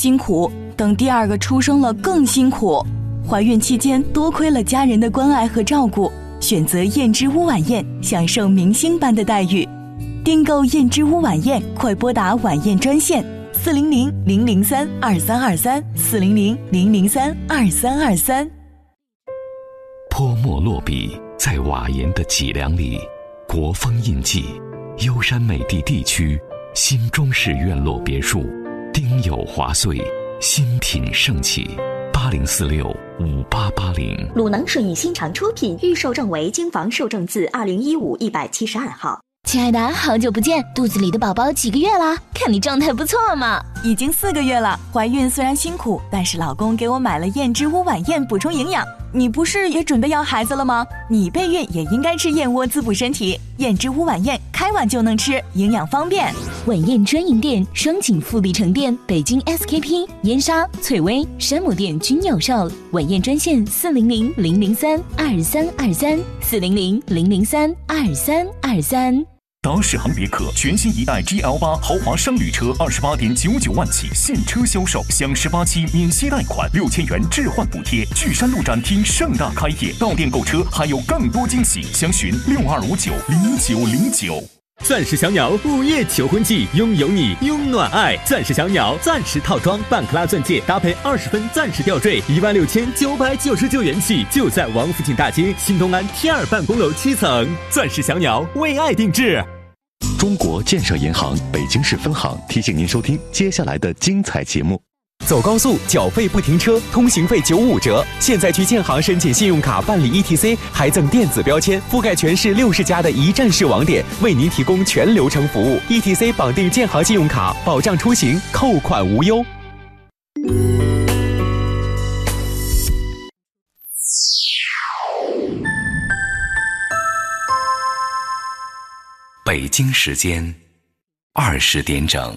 辛苦，等第二个出生了更辛苦。怀孕期间多亏了家人的关爱和照顾，选择燕之屋晚宴，享受明星般的待遇。订购燕之屋晚宴，快拨打晚宴专线：四零零零零三二三二三，四零零零零三二三二三。泼墨落笔在瓦岩的脊梁里，国风印记。幽山美地地区，新中式院落别墅，丁酉华岁，新品盛起。八零四六五八八零。鲁能顺义新城出品，预售证为京房售证字二零一五一百七十二号。亲爱的，好久不见，肚子里的宝宝几个月啦？看你状态不错嘛，已经四个月了。怀孕虽然辛苦，但是老公给我买了燕之屋晚宴补充营养。你不是也准备要孩子了吗？你备孕也应该吃燕窝滋补身体。燕之屋晚宴开碗就能吃，营养方便。晚宴专营店：双井富力城店、北京 SKP、燕莎、翠微、山姆店均有售。晚宴专线：四零零零零三二三二三，四零零零零三二三二三。达世行别克全新一代 GL 八豪华商旅车，二十八点九九万起现车销售，享十八期免息贷款，六千元置换补贴。巨山路展厅盛大开业，到店购车还有更多惊喜，详询六二五九零九零九。钻石小鸟午夜求婚季，拥有你，拥暖爱。钻石小鸟钻石套装，半克拉钻戒搭配二十分钻石吊坠，一万六千九百九十九元起，就在王府井大街新东安 T 二办公楼七层。钻石小鸟为爱定制。中国建设银行北京市分行提醒您收听接下来的精彩节目。走高速缴费不停车，通行费九五折。现在去建行申请信用卡办理 ETC，还赠电子标签，覆盖全市六十家的一站式网点，为您提供全流程服务。ETC 绑定建行信用卡，保障出行，扣款无忧。北京时间二十点整。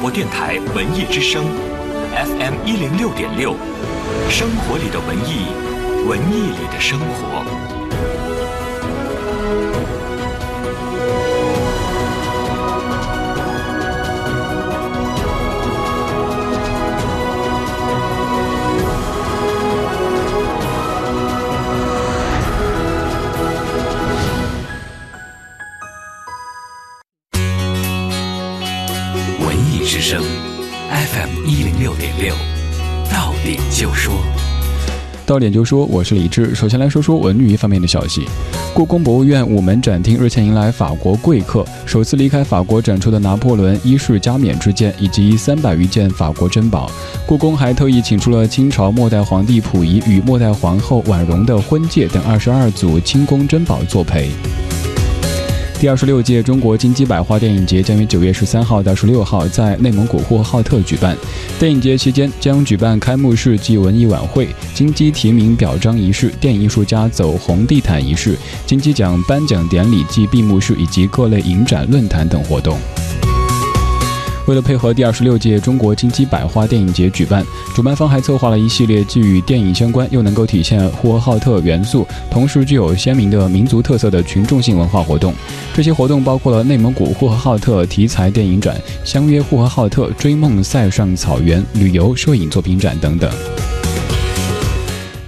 播电台文艺之声，FM 一零六点六，生活里的文艺，文艺里的生活。声 FM 一零六点六，到点就说，到点就说，我是李志。首先来说说文娱方面的消息。故宫博物院午门展厅日前迎来法国贵客，首次离开法国展出的拿破仑一世加冕之剑以及三百余件法国珍宝。故宫还特意请出了清朝末代皇帝溥仪与末代皇后婉容的婚戒等二十二组清宫珍宝作陪。第二十六届中国金鸡百花电影节将于九月十三号到十六号在内蒙古呼和浩特举办。电影节期间将举办开幕式暨文艺晚会、金鸡提名表彰仪式、电影艺术家走红地毯仪式、金鸡奖颁奖典礼暨闭幕式以及各类影展、论坛等活动。为了配合第二十六届中国金鸡百花电影节举办，主办方还策划了一系列既与电影相关，又能够体现呼和浩特元素，同时具有鲜明的民族特色的群众性文化活动。这些活动包括了内蒙古呼和浩特题材电影展、相约呼和浩特追梦塞上草原旅游摄影作品展等等。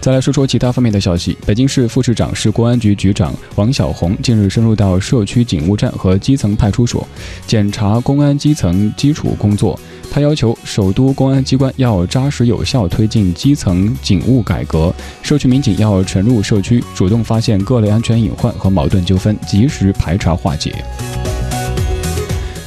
再来说说其他方面的消息。北京市副市长、市公安局局长王小红近日深入到社区警务站和基层派出所，检查公安基层基础工作。他要求首都公安机关要扎实有效推进基层警务改革，社区民警要沉入社区，主动发现各类安全隐患和矛盾纠纷，及时排查化解。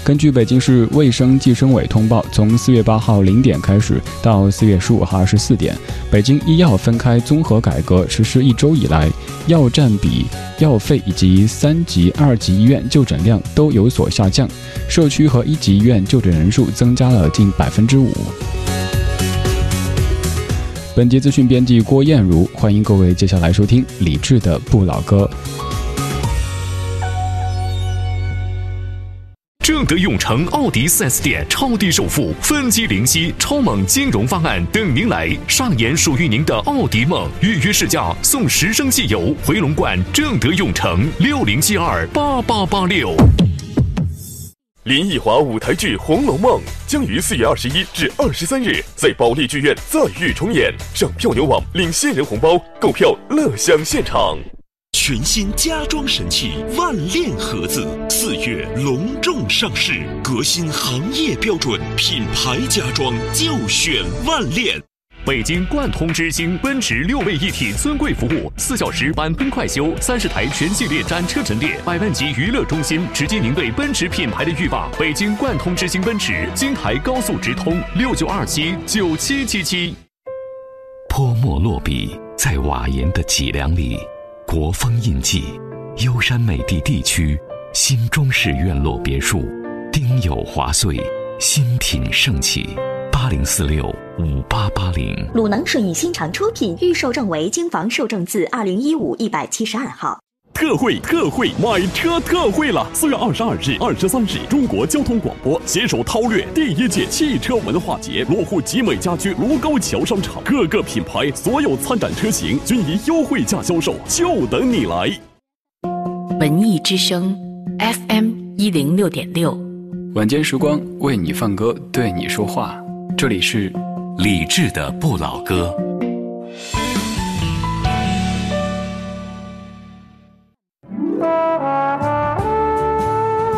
根据北京市卫生计生委通报，从四月八号零点开始到四月十五号二十四点，北京医药分开综合改革实施一周以来，药占比、药费以及三级、二级医院就诊量都有所下降，社区和一级医院就诊人数增加了近百分之五。本节资讯编辑郭艳茹，欢迎各位接下来收听李志的不老歌。正德永城奥迪 4S 店超低首付、分期零息、超猛金融方案等您来，上演属于您的奥迪梦。预约试驾送十升汽油，回龙观正德永城六零七二八八八六。林奕华舞台剧《红楼梦》将于四月二十一至二十三日在保利剧院再遇重演，上票牛网领新人红包，购票乐享现场。全新家装神器万链盒子四月隆重上市，革新行业标准，品牌家装就选万链。北京贯通之星奔驰六位一体尊贵服务，四小时满喷快修，三十台全系列展车陈列，百万级娱乐中心，直击您对奔驰品牌的欲望。北京贯通之星奔驰，京台高速直通，六九二七九七七七。泼墨落笔在瓦岩的脊梁里，国风印记，优山美地地区新中式院落别墅，丁酉华岁，新品盛起。八零四六五八八零，鲁能顺义新城出品，预售证为京房售证字二零一五一百七十二号。特惠特惠，买车特惠了！四月二十二日、二十三日，中国交通广播携手韬略第一届汽车文化节，落户集美家居卢沟桥商场，各个品牌所有参展车型均以优惠价销售，就等你来。文艺之声，FM 一零六点六，晚间时光为你放歌，对你说话。这里是理智的不老歌。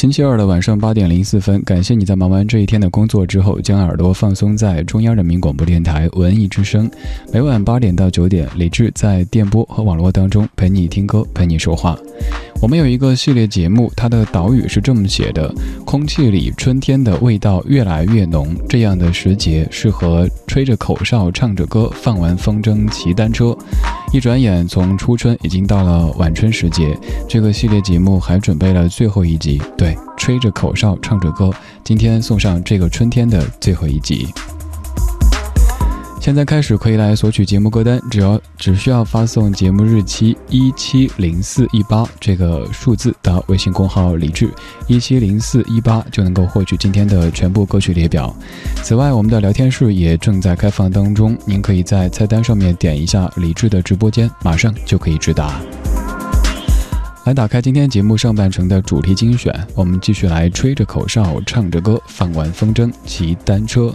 星期二的晚上八点零四分，感谢你在忙完这一天的工作之后，将耳朵放松在中央人民广播电台文艺之声。每晚八点到九点，李志在电波和网络当中陪你听歌，陪你说话。我们有一个系列节目，它的导语是这么写的：空气里春天的味道越来越浓，这样的时节适合吹着口哨、唱着歌、放完风筝、骑单车。一转眼，从初春已经到了晚春时节。这个系列节目还准备了最后一集，对，吹着口哨，唱着歌，今天送上这个春天的最后一集。现在开始可以来索取节目歌单，只要只需要发送节目日期一七零四一八这个数字到微信公号李智一七零四一八就能够获取今天的全部歌曲列表。此外，我们的聊天室也正在开放当中，您可以在菜单上面点一下李智的直播间，马上就可以直达。来打开今天节目上半程的主题精选，我们继续来吹着口哨，唱着歌，放完风筝，骑单车。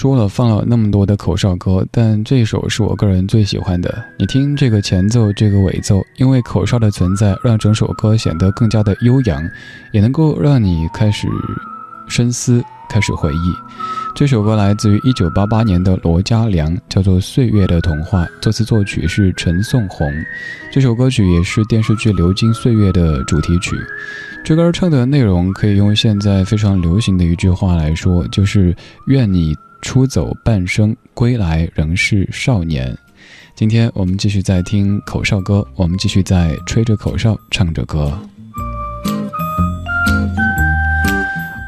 说了放了那么多的口哨歌，但这首是我个人最喜欢的。你听这个前奏，这个尾奏，因为口哨的存在，让整首歌显得更加的悠扬，也能够让你开始深思，开始回忆。这首歌来自于一九八八年的罗嘉良，叫做《岁月的童话》，作词作曲是陈颂红。这首歌曲也是电视剧《流金岁月》的主题曲。这歌唱的内容可以用现在非常流行的一句话来说，就是“愿你出走半生，归来仍是少年”。今天我们继续在听口哨歌，我们继续在吹着口哨唱着歌。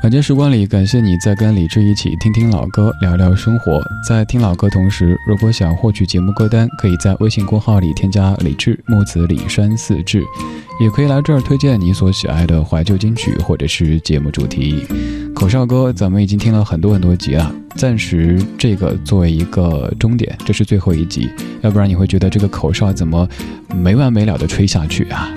晚间时光里，感谢你在跟李志一起听听老歌，聊聊生活。在听老歌同时，如果想获取节目歌单，可以在微信公号里添加李志木子李山四志，也可以来这儿推荐你所喜爱的怀旧金曲或者是节目主题。口哨歌，咱们已经听了很多很多集了，暂时这个作为一个终点，这是最后一集，要不然你会觉得这个口哨怎么没完没了的吹下去啊？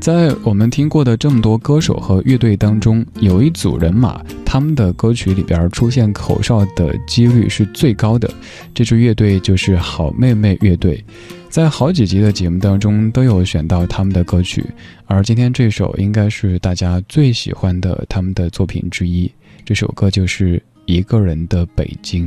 在我们听过的这么多歌手和乐队当中，有一组人马，他们的歌曲里边出现口哨的几率是最高的。这支乐队就是好妹妹乐队，在好几集的节目当中都有选到他们的歌曲，而今天这首应该是大家最喜欢的他们的作品之一。这首歌就是《一个人的北京》。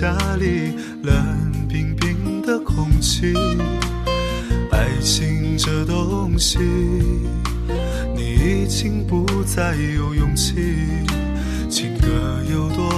家里，冷冰冰的空气。爱情这东西，你已经不再有勇气。情歌有多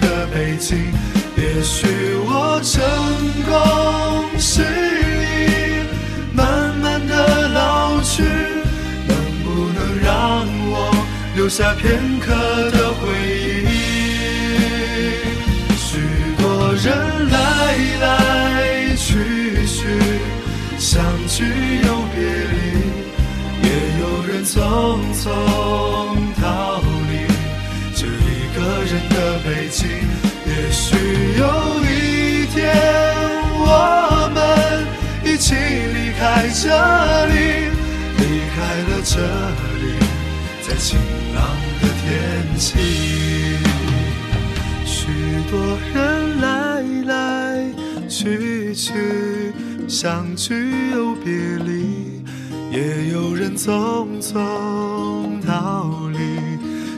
的北京。也许我成功失意，慢慢的老去，能不能让我留下片刻的回忆？许多人来来去去，相聚又别离，也有人匆匆的北京。也许有一天，我们一起离开这里，离开了这里，在晴朗的天气。许多人来来去去，相聚又别离，也有人匆匆逃离。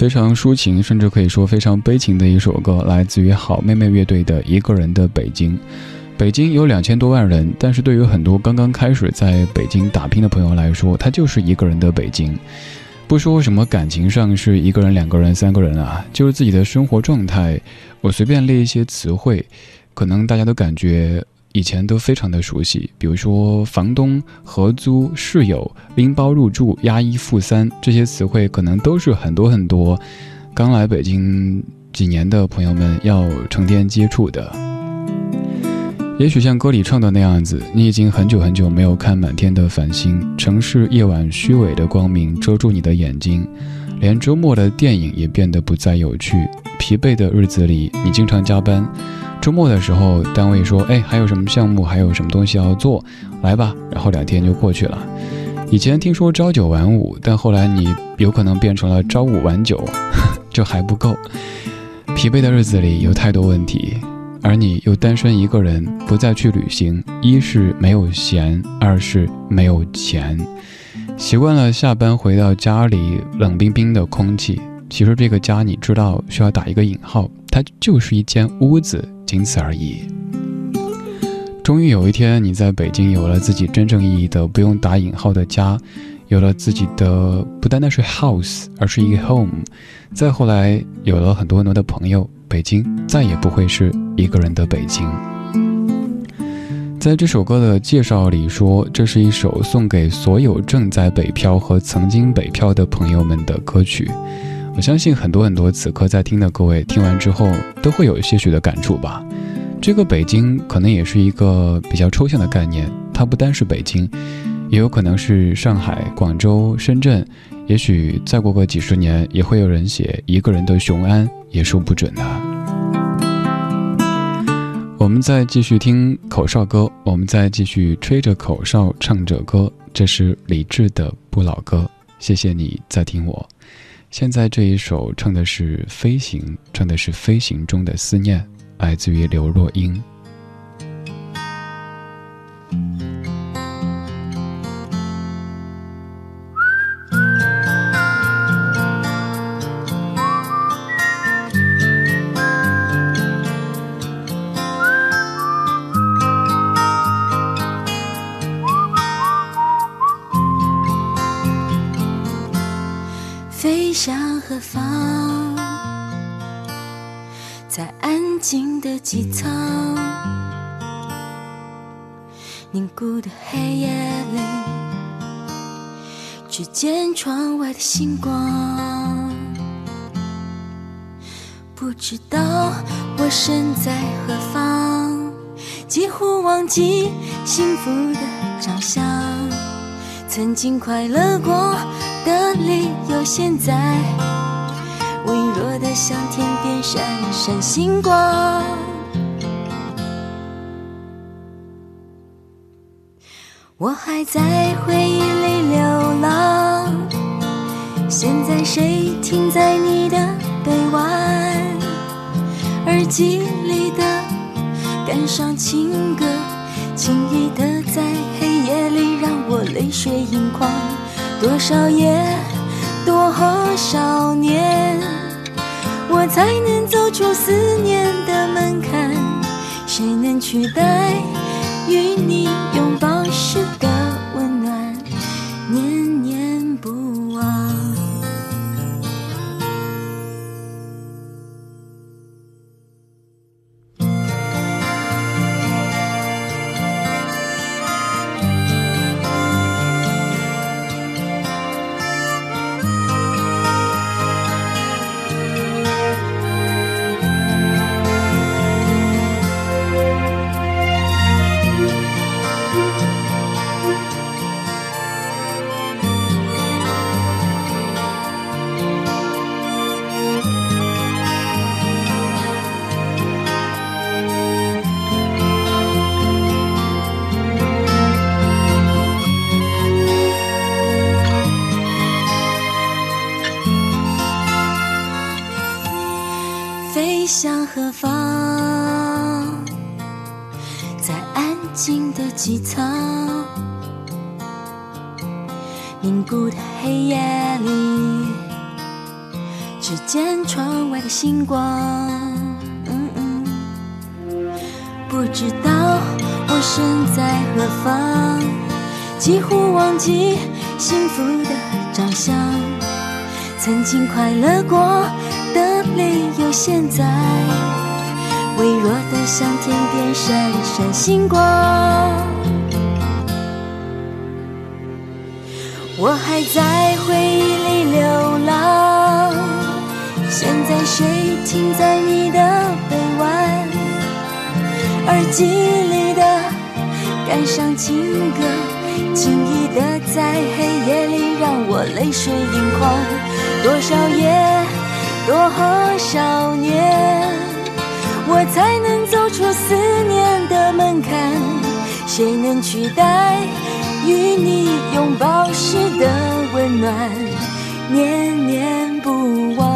非常抒情，甚至可以说非常悲情的一首歌，来自于好妹妹乐队的《一个人的北京》。北京有两千多万人，但是对于很多刚刚开始在北京打拼的朋友来说，它就是一个人的北京。不说什么感情上是一个人、两个人、三个人啊，就是自己的生活状态，我随便列一些词汇，可能大家都感觉。以前都非常的熟悉，比如说房东、合租、室友、拎包入住、押一付三这些词汇，可能都是很多很多刚来北京几年的朋友们要成天接触的。也许像歌里唱的那样子，你已经很久很久没有看满天的繁星，城市夜晚虚伪的光明遮住你的眼睛，连周末的电影也变得不再有趣。疲惫的日子里，你经常加班。周末的时候，单位说：“哎，还有什么项目，还有什么东西要做，来吧。”然后两天就过去了。以前听说朝九晚五，但后来你有可能变成了朝五晚九，这还不够。疲惫的日子里有太多问题，而你又单身一个人，不再去旅行，一是没有闲，二是没有钱。习惯了下班回到家里冷冰冰的空气，其实这个家你知道需要打一个引号，它就是一间屋子。仅此而已。终于有一天，你在北京有了自己真正意义的不用打引号的家，有了自己的不单单是 house，而是一个 home。再后来，有了很多很多的朋友，北京再也不会是一个人的北京。在这首歌的介绍里说，这是一首送给所有正在北漂和曾经北漂的朋友们的歌曲。我相信很多很多此刻在听的各位听完之后都会有些许的感触吧。这个北京可能也是一个比较抽象的概念，它不单是北京，也有可能是上海、广州、深圳，也许再过个几十年也会有人写一个人的雄安，也说不准呢。我们再继续听口哨歌，我们再继续吹着口哨唱着歌，这是李志的不老歌。谢谢你在听我。现在这一首唱的是《飞行》，唱的是飞行中的思念，来自于刘若英。在安静的机舱，凝固的黑夜里，只见窗外的星光。不知道我身在何方，几乎忘记幸福的长相。曾经快乐过的理由，现在微弱的像天边闪闪星光。我还在回忆里流浪，现在谁停在你的臂弯？耳机里的感伤情歌，轻易的在黑夜里让我泪水盈眶。多少夜，多少年，我才能走出思念的门槛？谁能取代与你拥抱时的记幸福的长相。曾经快乐过的理由，现在微弱的像天边闪闪星光。我还在回忆里流浪，现在谁停在你的臂弯？耳机里的感伤情歌，轻易的在黑夜里让我泪水盈眶。多少夜，多少年，我才能走出思念的门槛？谁能取代与你拥抱时的温暖，念念不忘？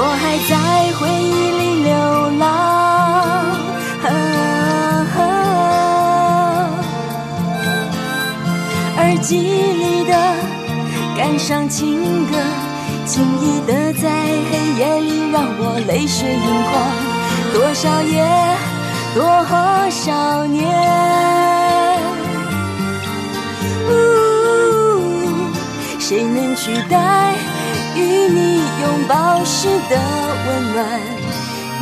我还在回耳机里的感伤情歌，轻易的在黑夜里让我泪水盈眶。多少夜，多少年，呜，谁能取代与你拥抱时的温暖，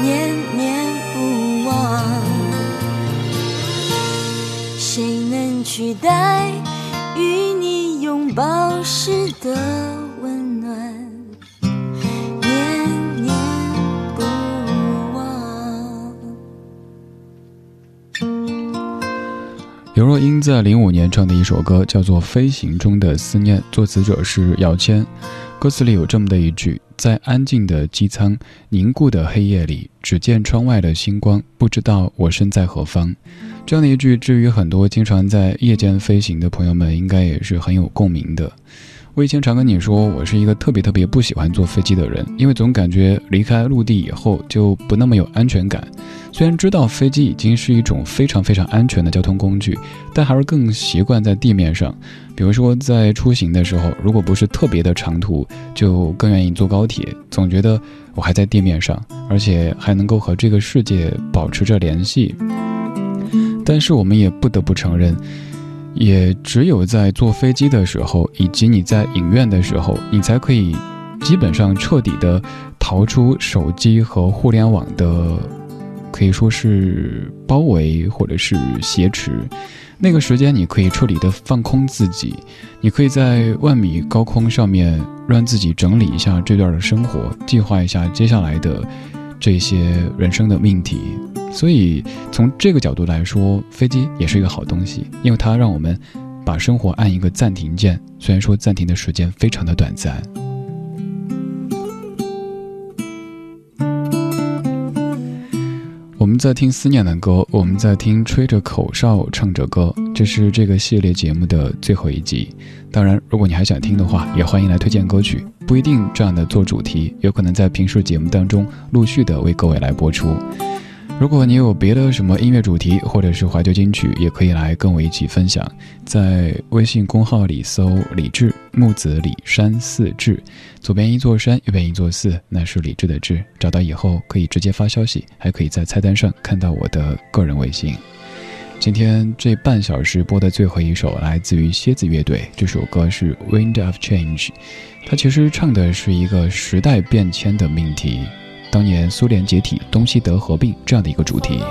念念不忘？谁能取代？与你拥抱时的温暖，念念不忘。刘若英在零五年唱的一首歌叫做《飞行中的思念》，作词者是姚谦。歌词里有这么的一句：“在安静的机舱，凝固的黑夜里，只见窗外的星光，不知道我身在何方。”这样的一句，至于很多经常在夜间飞行的朋友们，应该也是很有共鸣的。我以前常跟你说，我是一个特别特别不喜欢坐飞机的人，因为总感觉离开陆地以后就不那么有安全感。虽然知道飞机已经是一种非常非常安全的交通工具，但还是更习惯在地面上。比如说在出行的时候，如果不是特别的长途，就更愿意坐高铁，总觉得我还在地面上，而且还能够和这个世界保持着联系。但是我们也不得不承认。也只有在坐飞机的时候，以及你在影院的时候，你才可以基本上彻底的逃出手机和互联网的可以说是包围或者是挟持。那个时间，你可以彻底的放空自己，你可以在万米高空上面让自己整理一下这段的生活，计划一下接下来的这些人生的命题。所以从这个角度来说，飞机也是一个好东西，因为它让我们把生活按一个暂停键，虽然说暂停的时间非常的短暂。在听思念的歌，我们在听吹着口哨唱着歌，这是这个系列节目的最后一集。当然，如果你还想听的话，也欢迎来推荐歌曲，不一定这样的做主题，有可能在平时节目当中陆续的为各位来播出。如果你有别的什么音乐主题，或者是怀旧金曲，也可以来跟我一起分享。在微信公号里搜“李志木子李山寺志”，左边一座山，右边一座寺，那是李志的志。找到以后可以直接发消息，还可以在菜单上看到我的个人微信。今天这半小时播的最后一首来自于蝎子乐队，这首歌是《Wind of Change》，它其实唱的是一个时代变迁的命题。当年苏联解体、东西德合并这样的一个主题。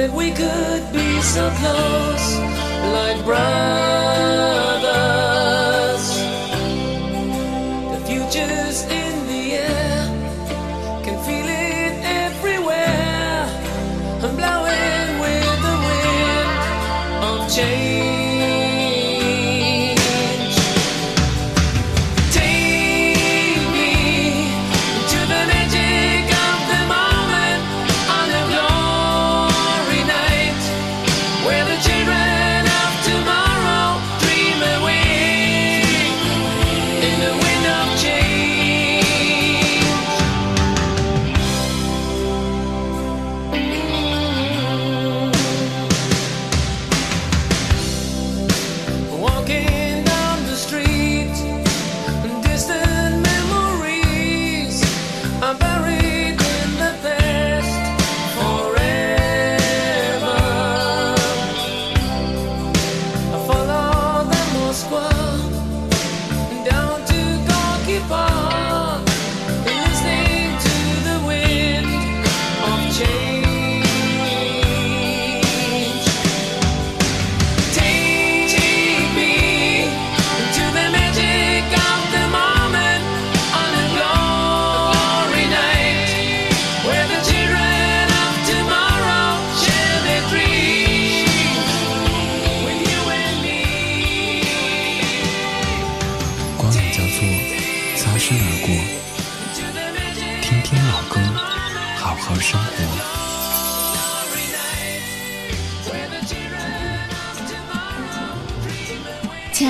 That we could be so close, like brothers.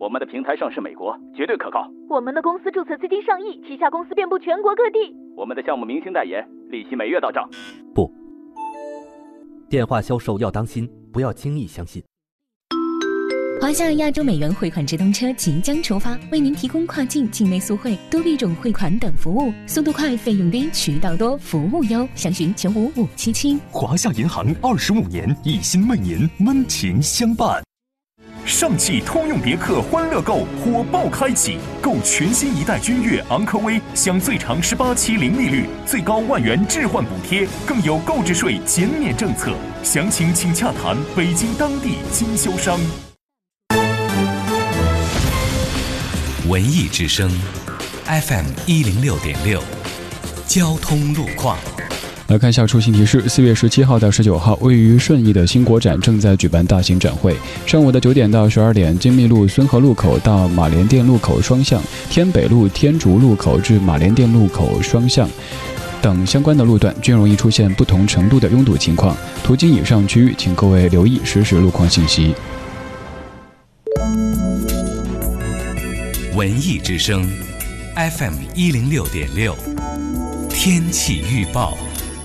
我们的平台上市美国，绝对可靠。我们的公司注册资金上亿，旗下公司遍布全国各地。我们的项目明星代言，利息每月到账。不，电话销售要当心，不要轻易相信。华夏亚洲美元汇款直通车即将出发，为您提供跨境、境内速汇、多币种汇款等服务，速度快，费用低，渠道多，服务优。详询九五五七七。华夏银行二十五年，一心为您温情相伴。上汽通用别克欢乐购火爆开启，购全新一代君越、昂科威，享最长十八期零利率，最高万元置换补贴，更有购置税减免政策。详情请洽谈北京当地经销商。文艺之声，FM 一零六点六，交通路况。来看一下出行提示：四月十七号到十九号，位于顺义的新国展正在举办大型展会。上午的九点到十二点，金密路孙河路口到马连店路口双向、天北路天竺路口至马连店路口双向等相关的路段均容易出现不同程度的拥堵情况。途经以上区域，请各位留意实时路况信息。文艺之声，FM 一零六点六，天气预报。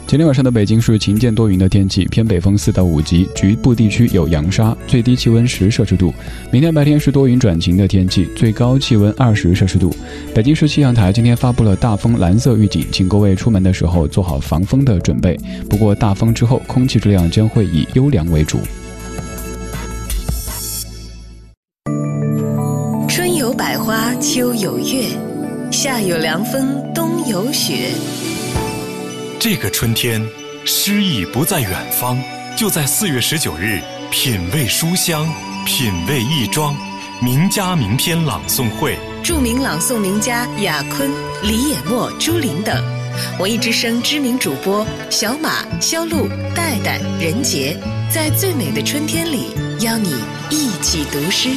今天晚上的北京是晴间多云的天气，偏北风四到五级，局部地区有扬沙，最低气温十摄氏度。明天白天是多云转晴的天气，最高气温二十摄氏度。北京市气象台今天发布了大风蓝色预警，请各位出门的时候做好防风的准备。不过大风之后，空气质量将会以优良为主。春有百花，秋有月，夏有凉风，冬有雪。这个春天，诗意不在远方，就在四月十九日，品味书香，品味亦庄，名家名篇朗诵会。著名朗诵名家雅坤、李野墨、朱琳等，文艺之声知名主播小马、肖路、戴戴、任杰，在最美的春天里，邀你一起读诗。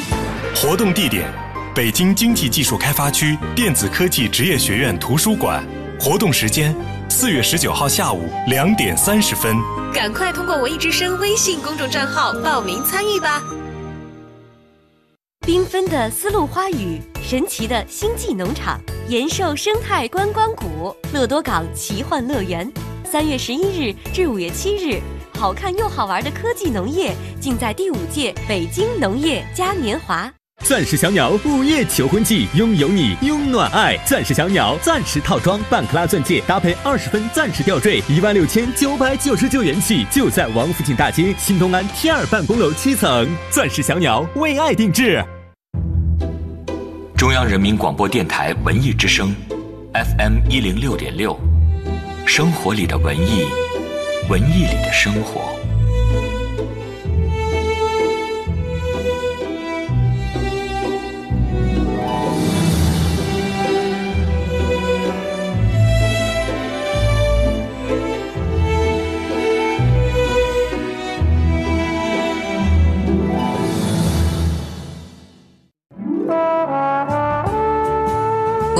活动地点：北京经济技术开发区电子科技职业学院图书馆。活动时间。四月十九号下午两点三十分，赶快通过文艺之声微信公众账号报名参与吧！缤纷的丝路花语，神奇的星际农场，延寿生态观光谷，乐多港奇幻乐园。三月十一日至五月七日，好看又好玩的科技农业，尽在第五届北京农业嘉年华。钻石小鸟午夜求婚季，拥有你，拥暖爱。钻石小鸟钻石套装，半克拉钻戒搭配二十分钻石吊坠，一万六千九百九十九元起，就在王府井大街新东安 T 二办公楼七层。钻石小鸟为爱定制。中央人民广播电台文艺之声，FM 一零六点六，生活里的文艺，文艺里的生活。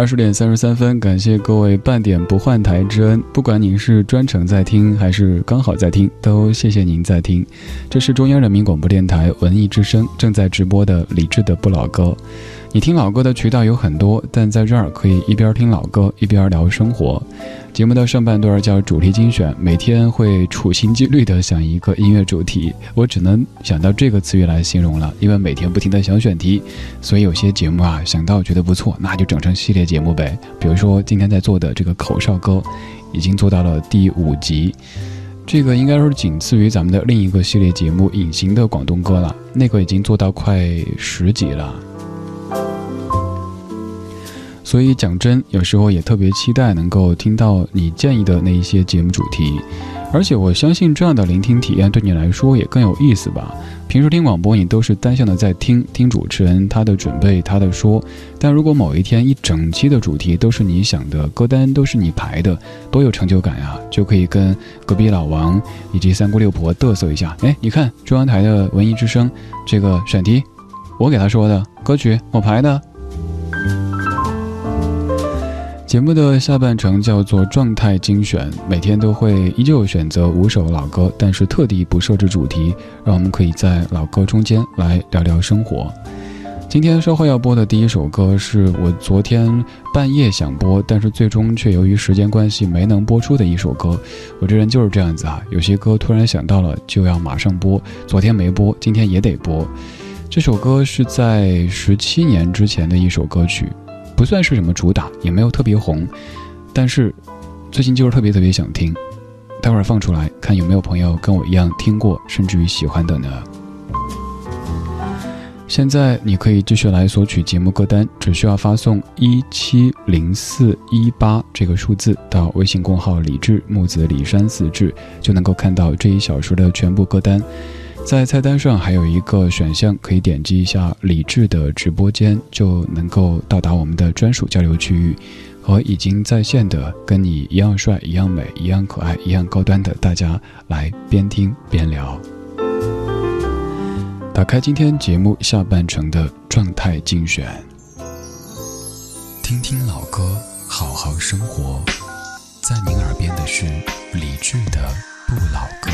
二十点三十三分，感谢各位半点不换台之恩。不管您是专程在听，还是刚好在听，都谢谢您在听。这是中央人民广播电台文艺之声正在直播的理智的不老歌。你听老歌的渠道有很多，但在这儿可以一边听老歌一边聊生活。节目的上半段叫主题精选，每天会处心积虑地想一个音乐主题，我只能想到这个词语来形容了，因为每天不停地想选题，所以有些节目啊想到觉得不错，那就整成系列节目呗。比如说今天在做的这个口哨歌，已经做到了第五集，这个应该是仅次于咱们的另一个系列节目《隐形的广东歌》了，那个已经做到快十集了。所以讲真，有时候也特别期待能够听到你建议的那一些节目主题，而且我相信这样的聆听体验对你来说也更有意思吧。平时听广播，你都是单向的在听听主持人他的准备，他的说。但如果某一天一整期的主题都是你想的，歌单都是你排的，多有成就感呀！就可以跟隔壁老王以及三姑六婆嘚瑟一下。哎，你看中央台的文艺之声这个选题，我给他说的歌曲，我排的。节目的下半程叫做状态精选，每天都会依旧选择五首老歌，但是特地不设置主题，让我们可以在老歌中间来聊聊生活。今天稍后要播的第一首歌是我昨天半夜想播，但是最终却由于时间关系没能播出的一首歌。我这人就是这样子啊，有些歌突然想到了就要马上播，昨天没播，今天也得播。这首歌是在十七年之前的一首歌曲。不算是什么主打，也没有特别红，但是最近就是特别特别想听，待会儿放出来看有没有朋友跟我一样听过，甚至于喜欢的呢？现在你可以继续来索取节目歌单，只需要发送一七零四一八这个数字到微信公号“李志木子李山四志”，就能够看到这一小时的全部歌单。在菜单上还有一个选项，可以点击一下李智的直播间，就能够到达我们的专属交流区域，和已经在线的跟你一样帅、一样美、一样可爱、一样高端的大家来边听边聊。打开今天节目下半程的状态精选，听听老歌，好好生活。在您耳边的是李智的《不老歌》。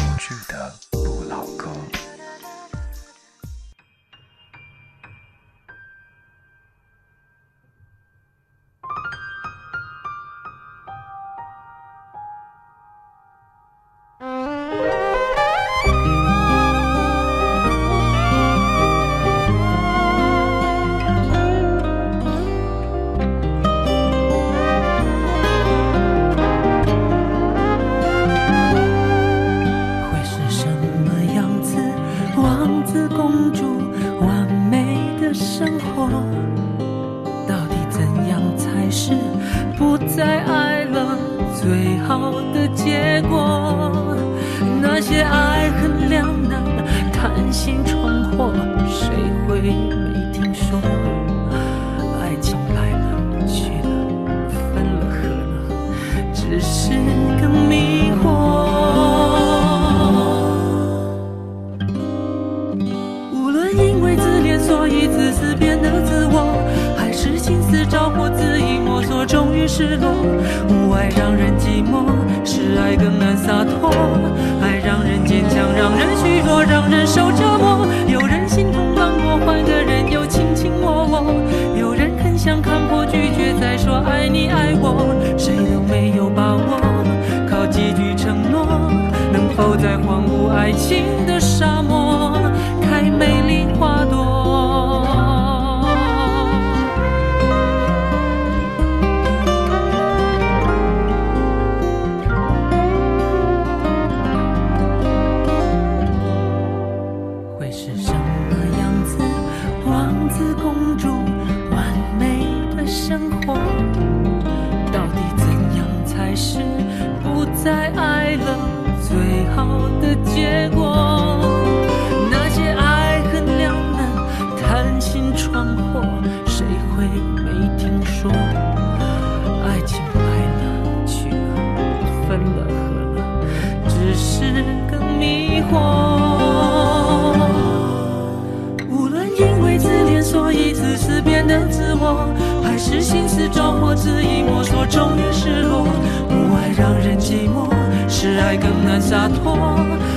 自我，还是心思着火恣意摸索终于失落。不爱让人寂寞，是爱更难洒脱。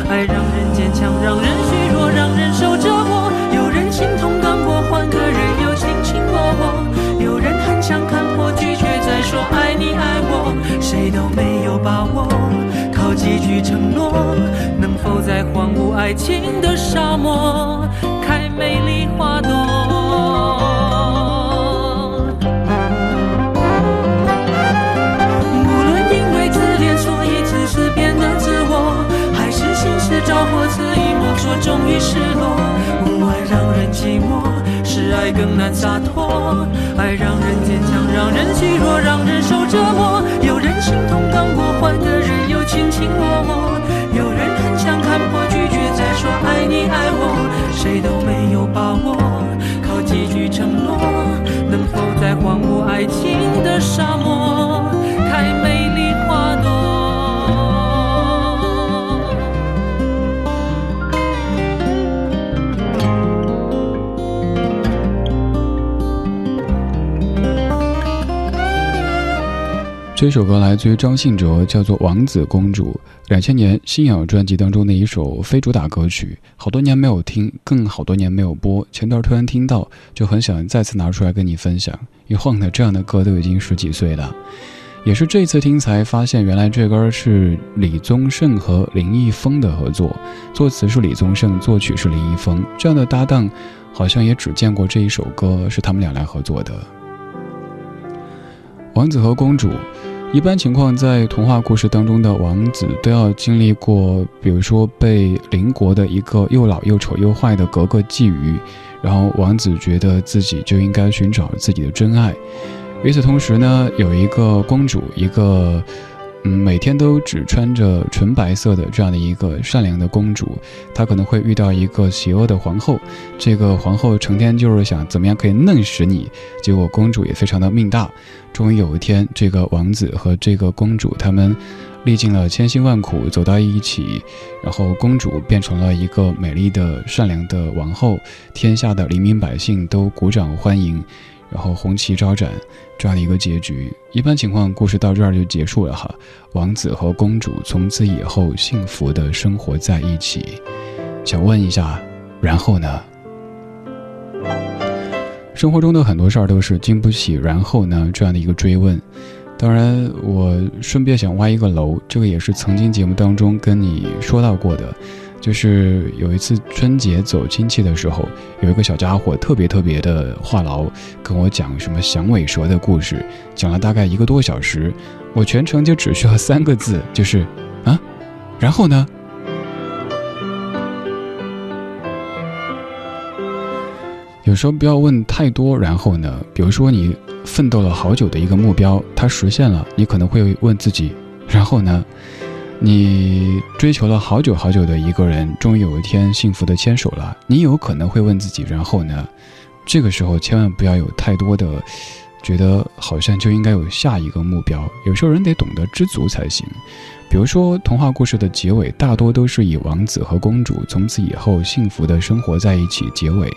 爱让人坚强，让人虚弱，让人受折磨。有人心痛刚过，换个人又卿卿我我。有人很想看破拒绝，再说爱你爱我，谁都没有把握。靠几句承诺，能否在荒芜爱情的沙漠开美丽花朵？我终于失落无爱让人寂寞是爱更难洒脱爱让人坚强让人虚弱让人受折磨有人心痛刚过换个人又卿卿我我有人很想看破拒绝再说爱你爱我谁都没有把握靠几句承诺能否再荒芜爱情的沙漠这首歌来自于张信哲，叫做《王子公主》，两千年信仰专辑当中的一首非主打歌曲，好多年没有听，更好多年没有播。前段突然听到，就很想再次拿出来跟你分享。一晃的，这样的歌都已经十几岁了。也是这次听才发现，原来这歌是李宗盛和林一峰的合作，作词是李宗盛，作曲是林一峰。这样的搭档，好像也只见过这一首歌是他们俩来合作的。王子和公主。一般情况，在童话故事当中的王子都要经历过，比如说被邻国的一个又老又丑又坏的格格觊觎，然后王子觉得自己就应该寻找自己的真爱。与此同时呢，有一个公主，一个。每天都只穿着纯白色的这样的一个善良的公主，她可能会遇到一个邪恶的皇后。这个皇后成天就是想怎么样可以弄死你，结果公主也非常的命大。终于有一天，这个王子和这个公主他们历尽了千辛万苦走到一起，然后公主变成了一个美丽的善良的王后，天下的黎民百姓都鼓掌欢迎。然后红旗招展，这样的一个结局，一般情况故事到这儿就结束了哈。王子和公主从此以后幸福的生活在一起。想问一下，然后呢？生活中的很多事儿都是经不起“然后呢”这样的一个追问。当然，我顺便想挖一个楼，这个也是曾经节目当中跟你说到过的。就是有一次春节走亲戚的时候，有一个小家伙特别特别的话痨，跟我讲什么响尾蛇的故事，讲了大概一个多小时，我全程就只需要三个字，就是啊，然后呢？有时候不要问太多，然后呢？比如说你奋斗了好久的一个目标，它实现了，你可能会问自己，然后呢？你追求了好久好久的一个人，终于有一天幸福的牵手了。你有可能会问自己，然后呢？这个时候千万不要有太多的，觉得好像就应该有下一个目标。有时候人得懂得知足才行。比如说童话故事的结尾，大多都是以王子和公主从此以后幸福的生活在一起结尾，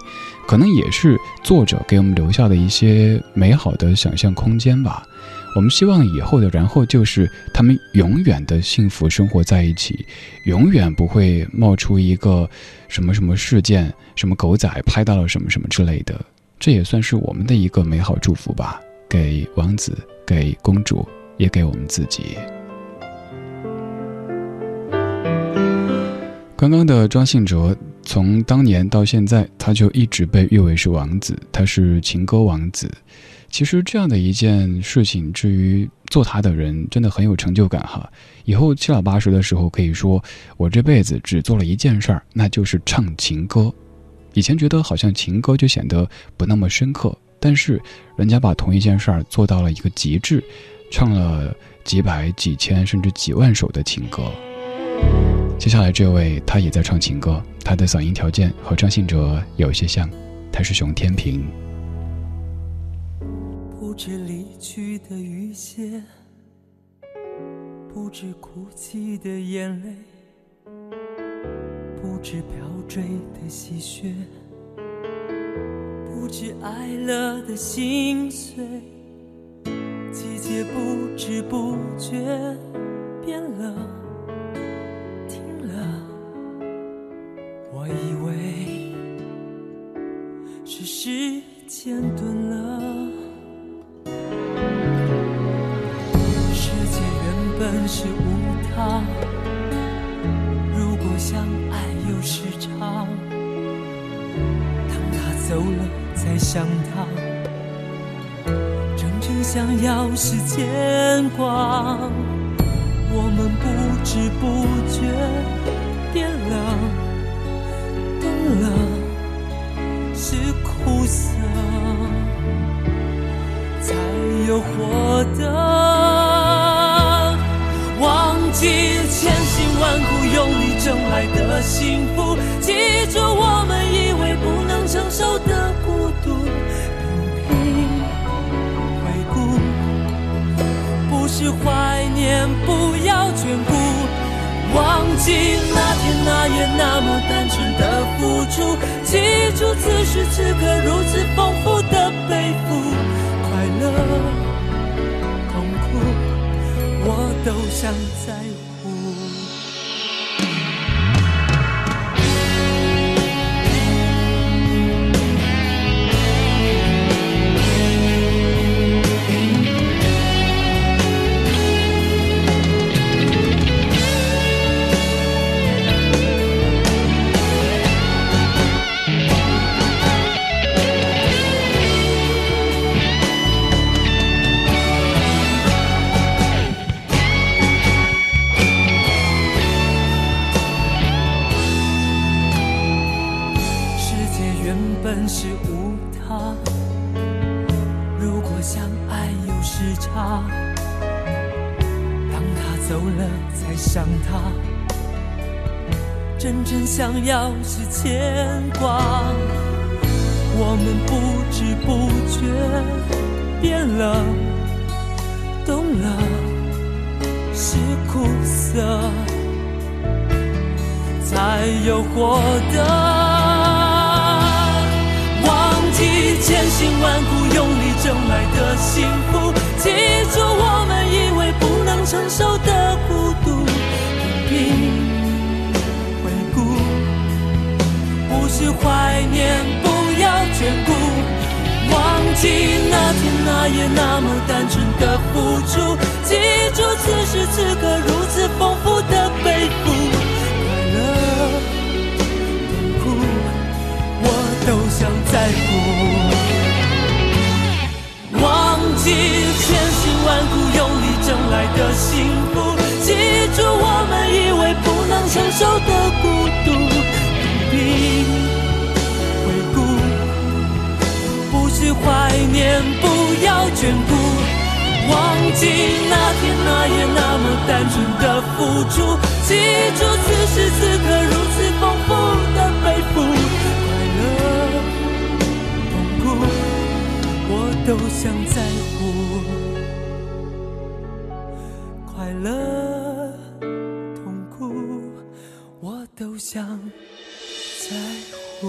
可能也是作者给我们留下的一些美好的想象空间吧。我们希望以后的然后就是他们永远的幸福生活在一起，永远不会冒出一个什么什么事件，什么狗仔拍到了什么什么之类的。这也算是我们的一个美好祝福吧，给王子，给公主，也给我们自己。刚刚的庄信哲，从当年到现在，他就一直被誉为是王子，他是情歌王子。其实这样的一件事情，至于做他的人，真的很有成就感哈。以后七老八十的时候，可以说我这辈子只做了一件事儿，那就是唱情歌。以前觉得好像情歌就显得不那么深刻，但是人家把同一件事儿做到了一个极致，唱了几百、几千甚至几万首的情歌。接下来这位，他也在唱情歌，他的嗓音条件和张信哲有些像，他是熊天平。不知离去的雨歇，不知哭泣的眼泪，不知飘坠的细雪，不知爱了的心碎。季节不知不觉变了，停了。我以为是时间顿了。本是无他，如果相爱有时差，当他走了再想他，真正想要是牵挂。我们不知不觉变了，懂了，是苦涩。才有获得，千辛万苦用力挣来的幸福。记住我们以为不能承受的孤独，频频回顾，不是怀念，不要眷顾。忘记那天那夜那么单纯的付出，记住此时此刻如此丰富的背负，快乐、想在不知不觉变了，懂了，是苦涩。才有获得。忘记千辛万苦用力挣来的幸福，记住我们以为不能承受的孤独。频频回顾，不是怀念，不眷顾。忘记那天那夜那么单纯的付出，记住此时此刻如此丰富的背负。快乐、痛苦，我都想在乎。忘记千辛万苦用力挣来的幸福，记住我们以为不能承受的孤独。怀念，不要眷顾。忘记那天那夜那么单纯的付出，记住此时此刻如此丰富的背负，快乐、痛苦，我都想在乎。快乐、痛苦，我都想在乎。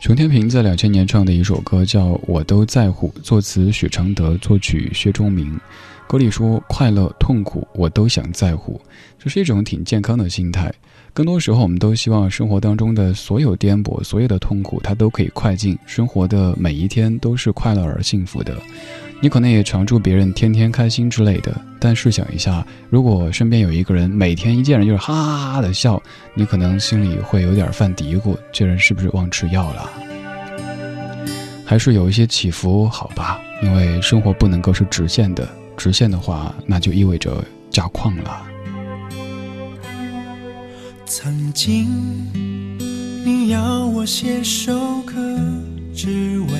熊天平在两千年唱的一首歌叫《我都在乎》，作词许常德，作曲薛忠明。歌里说：“快乐、痛苦，我都想在乎。”这是一种挺健康的心态。更多时候，我们都希望生活当中的所有颠簸、所有的痛苦，它都可以快进，生活的每一天都是快乐而幸福的。你可能也常祝别人天天开心之类的，但试想一下，如果身边有一个人每天一见人就是哈哈哈的笑，你可能心里会有点犯嘀咕：这人是不是忘吃药了？还是有一些起伏，好吧？因为生活不能够是直线的，直线的话，那就意味着加矿了。曾经，你要我写首歌，只为，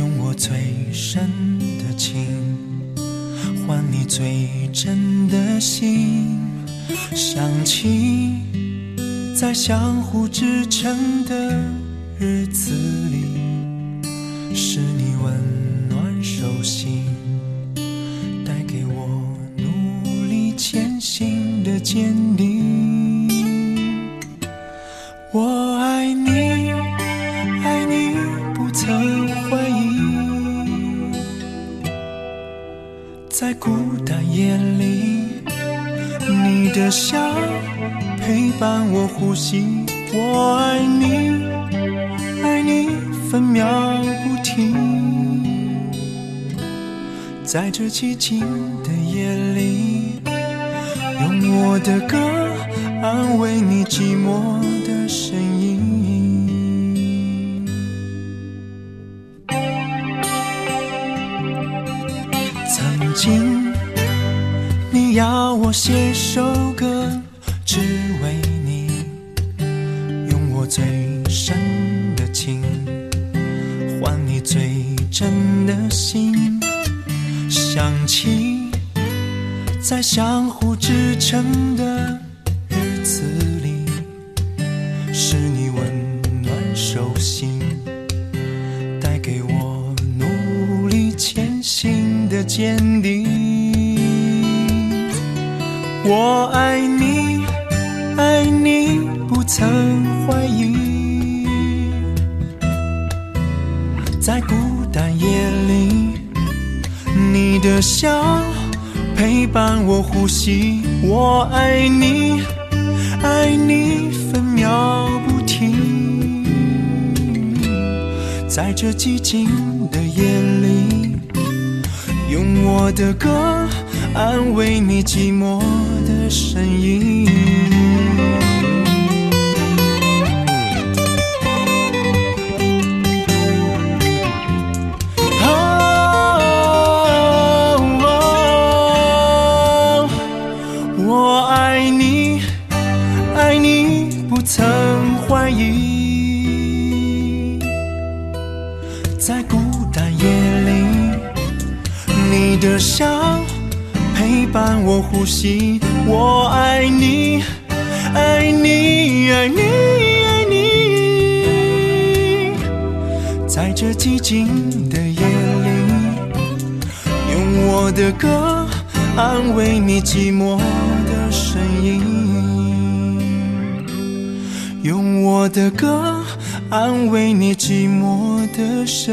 用我最深的情，换你最真的心。想起在相互支撑的日子里，是你温暖手心，带给我努力前行的坚定。在孤单夜里，你的笑陪伴我呼吸。我爱你，爱你分秒不停，在这寂静的夜里，用我的歌安慰你寂寞的声音。要我写首歌，只为你，用我最深的情，换你最真的心。想起在相互支撑的日子里，是你温暖手心，带给我努力前行的坚定。我爱你，爱你不曾怀疑，在孤单夜里，你的笑。陪伴我呼吸，我爱你，爱你分秒不停。在这寂静的夜里，用我的歌安慰你寂寞声音哦，我爱你，爱你不曾怀疑，在孤单夜里，你的笑陪伴我呼吸。我爱你，爱你，爱你，爱你。在这寂静的夜里，用我的歌安慰你寂寞的声音，用我的歌。安慰你寂寞的声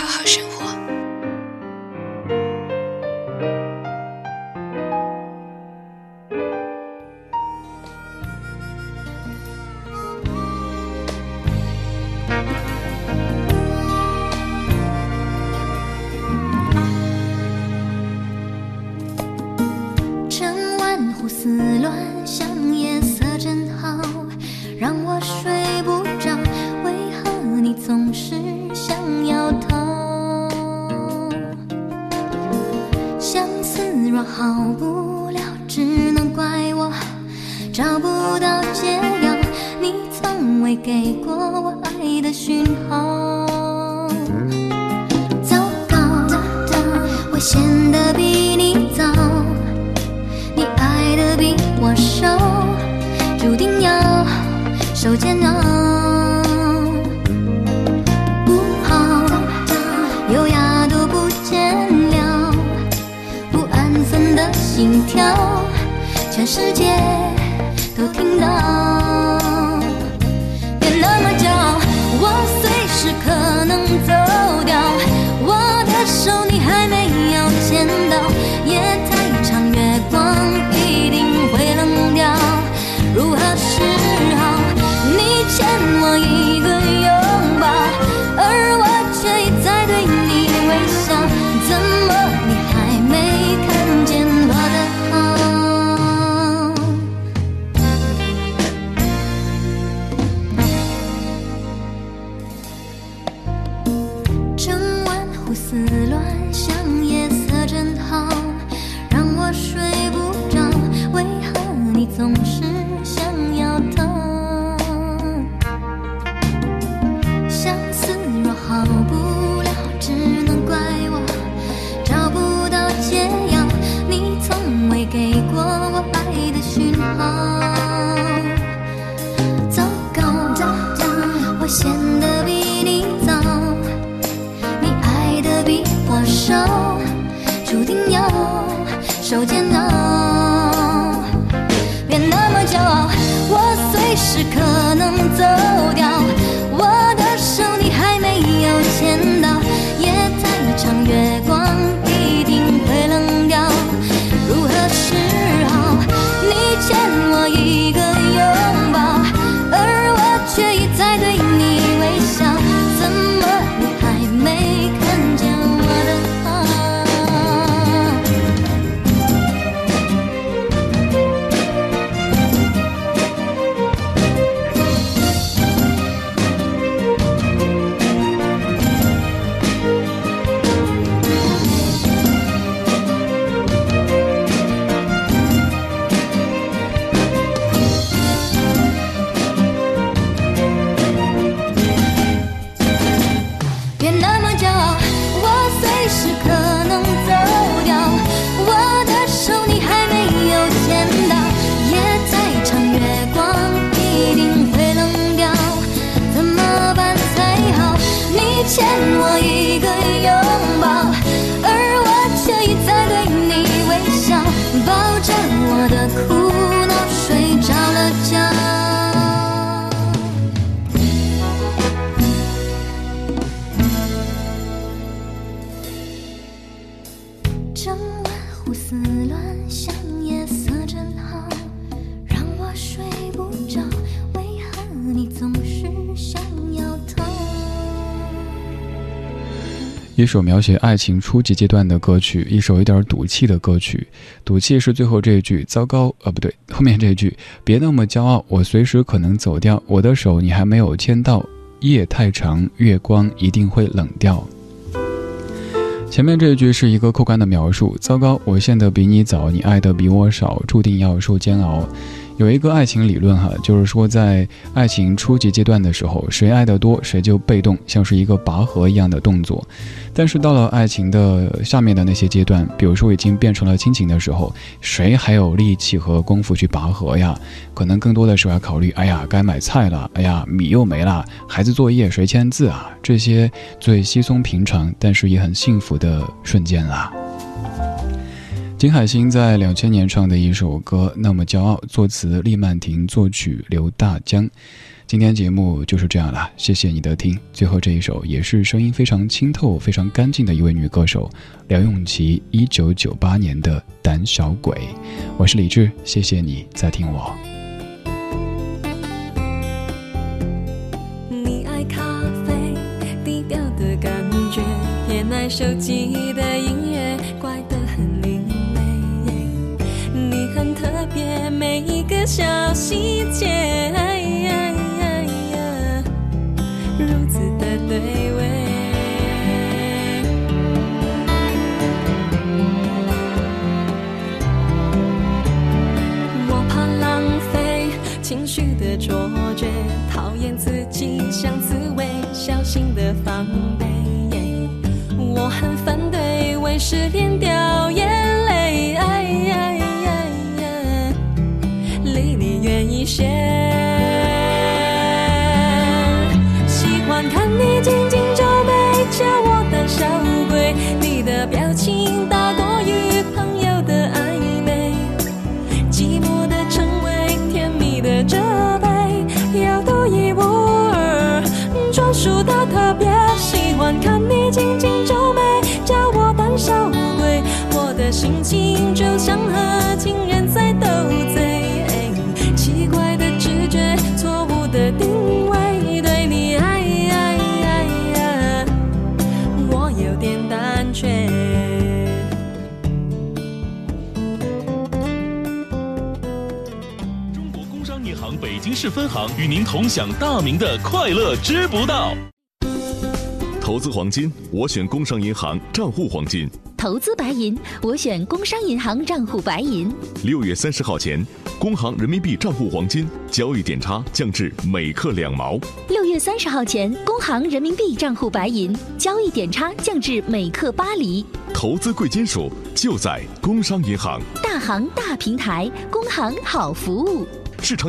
一首描写爱情初级阶段的歌曲，一首有点赌气的歌曲。赌气是最后这一句，糟糕，呃，不对，后面这一句，别那么骄傲，我随时可能走掉，我的手你还没有牵到，夜太长，月光一定会冷掉。前面这一句是一个客观的描述，糟糕，我陷得比你早，你爱得比我少，注定要受煎熬。有一个爱情理论哈，就是说在爱情初级阶段的时候，谁爱得多，谁就被动，像是一个拔河一样的动作。但是到了爱情的下面的那些阶段，比如说已经变成了亲情的时候，谁还有力气和功夫去拔河呀？可能更多的时候要考虑，哎呀，该买菜了，哎呀，米又没了，孩子作业谁签字啊？这些最稀松平常，但是也很幸福的瞬间啊。金海心在两千年唱的一首歌《那么骄傲》，作词厉曼婷，作曲刘大江。今天节目就是这样了，谢谢你的听。最后这一首也是声音非常清透、非常干净的一位女歌手梁咏琪，一九九八年的《胆小鬼》。我是李志，谢谢你在听我。你爱咖啡，低调的感觉，偏爱手机的音乐，怪每一个小细节，如此的对味。我怕浪费情绪的卓绝，讨厌自己像刺猬，小心的防备。我很反对为失恋掉眼些。喜欢看你紧紧皱眉，叫我胆小鬼。你的表情大过于朋友的暧昧，寂寞的称谓，甜蜜的责备，要独一无二，专属的特别。喜欢看你紧紧市分行与您同享大明的快乐知不道。投资黄金，我选工商银行账户黄金。投资白银，我选工商银行账户白银。六月三十号前，工行人民币账户黄金交易点差降至每克两毛。六月三十号前，工行人民币账户白银交易点差降至每克八厘。投资贵金属就在工商银行。大行大平台，工行好服务。市场。